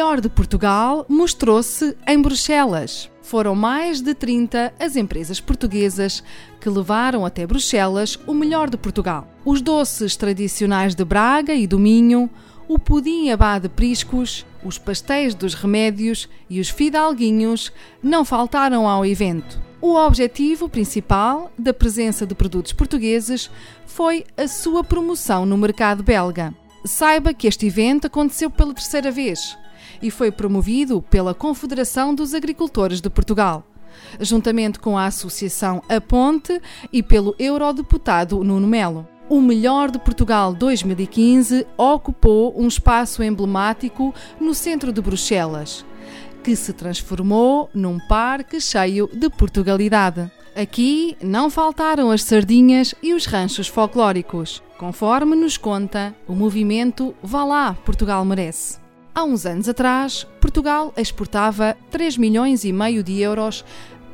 Melhor de Portugal mostrou-se em Bruxelas. Foram mais de 30 as empresas portuguesas que levaram até Bruxelas o melhor de Portugal. Os doces tradicionais de Braga e do Minho, o pudim abá de priscos, os pastéis dos remédios e os fidalguinhos não faltaram ao evento. O objetivo principal da presença de produtos portugueses foi a sua promoção no mercado belga. Saiba que este evento aconteceu pela terceira vez e foi promovido pela Confederação dos Agricultores de Portugal, juntamente com a Associação A Ponte e pelo eurodeputado Nuno Melo. O Melhor de Portugal 2015 ocupou um espaço emblemático no centro de Bruxelas, que se transformou num parque cheio de Portugalidade. Aqui não faltaram as sardinhas e os ranchos folclóricos, conforme nos conta o movimento Vá lá, Portugal merece. Há uns anos atrás, Portugal exportava 3 milhões e meio de euros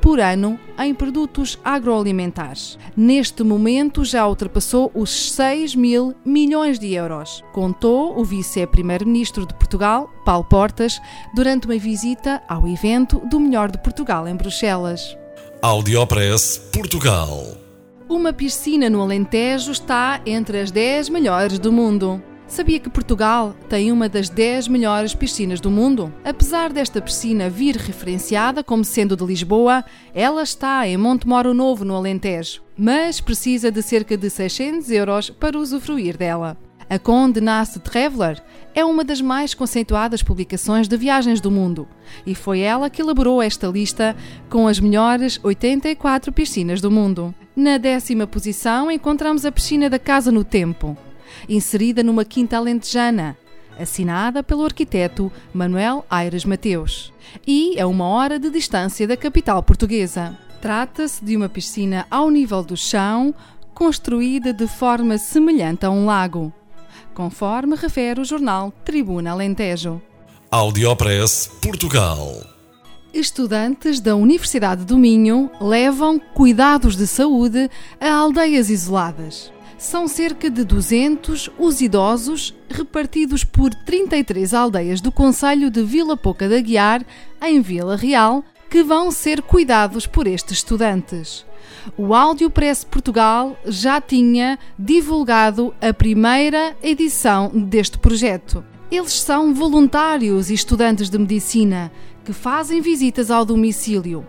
por ano em produtos agroalimentares. Neste momento já ultrapassou os 6 mil milhões de euros, contou o vice-primeiro-ministro de Portugal, Paulo Portas, durante uma visita ao evento do Melhor de Portugal em Bruxelas. Audiopress Portugal. Uma piscina no Alentejo está entre as 10 melhores do mundo. Sabia que Portugal tem uma das 10 melhores piscinas do mundo? Apesar desta piscina vir referenciada como sendo de Lisboa, ela está em Montemoro Novo, no Alentejo, mas precisa de cerca de 600 euros para usufruir dela. A Conde Nast Traveler é uma das mais conceituadas publicações de viagens do mundo e foi ela que elaborou esta lista com as melhores 84 piscinas do mundo. Na décima posição encontramos a piscina da Casa no Tempo, inserida numa quinta alentejana, assinada pelo arquiteto Manuel Aires Mateus, e a uma hora de distância da capital portuguesa. Trata-se de uma piscina ao nível do chão, construída de forma semelhante a um lago, conforme refere o jornal Tribuna Alentejo. Audiopress Portugal. Estudantes da Universidade do Minho levam cuidados de saúde a aldeias isoladas. São cerca de 200 os idosos repartidos por 33 aldeias do Conselho de Vila Pouca da Guiar, em Vila Real, que vão ser cuidados por estes estudantes. O Áudio Press Portugal já tinha divulgado a primeira edição deste projeto. Eles são voluntários e estudantes de medicina que fazem visitas ao domicílio.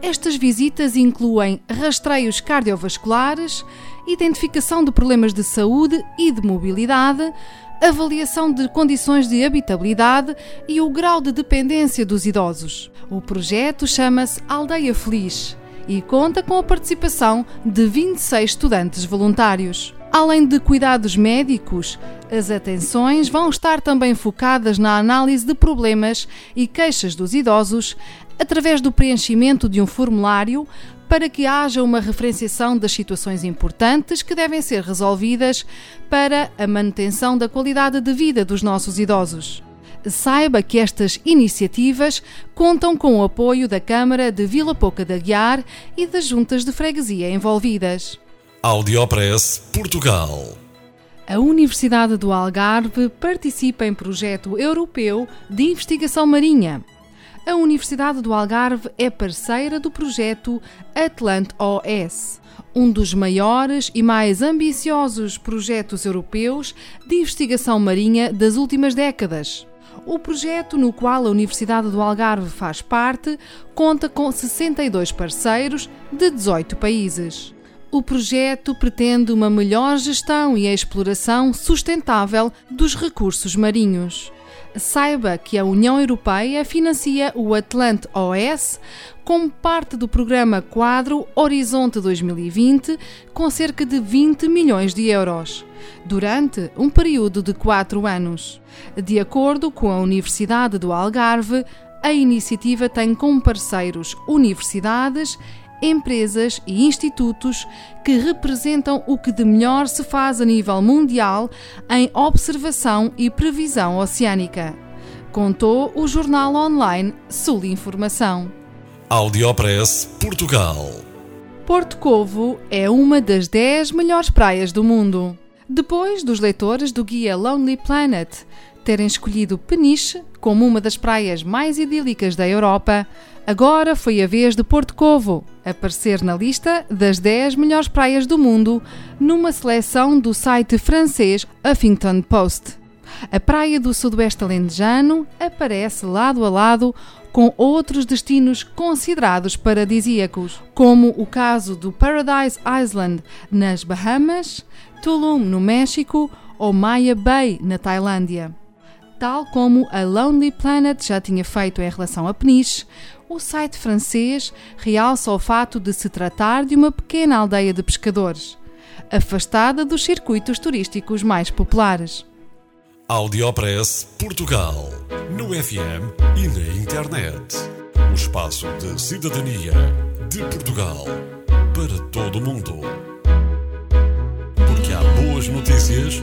Estas visitas incluem rastreios cardiovasculares, identificação de problemas de saúde e de mobilidade, avaliação de condições de habitabilidade e o grau de dependência dos idosos. O projeto chama-se Aldeia Feliz e conta com a participação de 26 estudantes voluntários. Além de cuidados médicos, as atenções vão estar também focadas na análise de problemas e queixas dos idosos através do preenchimento de um formulário para que haja uma referenciação das situações importantes que devem ser resolvidas para a manutenção da qualidade de vida dos nossos idosos. Saiba que estas iniciativas contam com o apoio da Câmara de Vila Pouca da Guiar e das juntas de freguesia envolvidas. Audiopress Portugal. A Universidade do Algarve participa em projeto europeu de investigação marinha. A Universidade do Algarve é parceira do projeto Atlant OS, um dos maiores e mais ambiciosos projetos europeus de investigação marinha das últimas décadas. O projeto, no qual a Universidade do Algarve faz parte, conta com 62 parceiros de 18 países. O projeto pretende uma melhor gestão e exploração sustentável dos recursos marinhos. Saiba que a União Europeia financia o Atlante OS como parte do programa Quadro Horizonte 2020, com cerca de 20 milhões de euros, durante um período de quatro anos. De acordo com a Universidade do Algarve, a iniciativa tem como parceiros universidades, empresas e institutos que representam o que de melhor se faz a nível mundial em observação e previsão oceânica. Contou o jornal online Sul Informação. Audiopress Portugal. Porto Covo é uma das 10 melhores praias do mundo. Depois dos leitores do guia Lonely Planet terem escolhido Peniche como uma das praias mais idílicas da Europa, agora foi a vez de Porto Covo aparecer na lista das 10 melhores praias do mundo numa seleção do site francês Huffington Post. A praia do Sudoeste Alentejano aparece lado a lado com outros destinos considerados paradisíacos, como o caso do Paradise Island nas Bahamas, Tulum no México ou Maya Bay na Tailândia. Tal como a Lonely Planet já tinha feito em relação a Peniche, o site francês realça o fato de se tratar de uma pequena aldeia de pescadores, afastada dos circuitos turísticos mais populares. Audiopress Portugal. No FM e na internet. O espaço de cidadania de Portugal para todo o mundo. Porque há boas notícias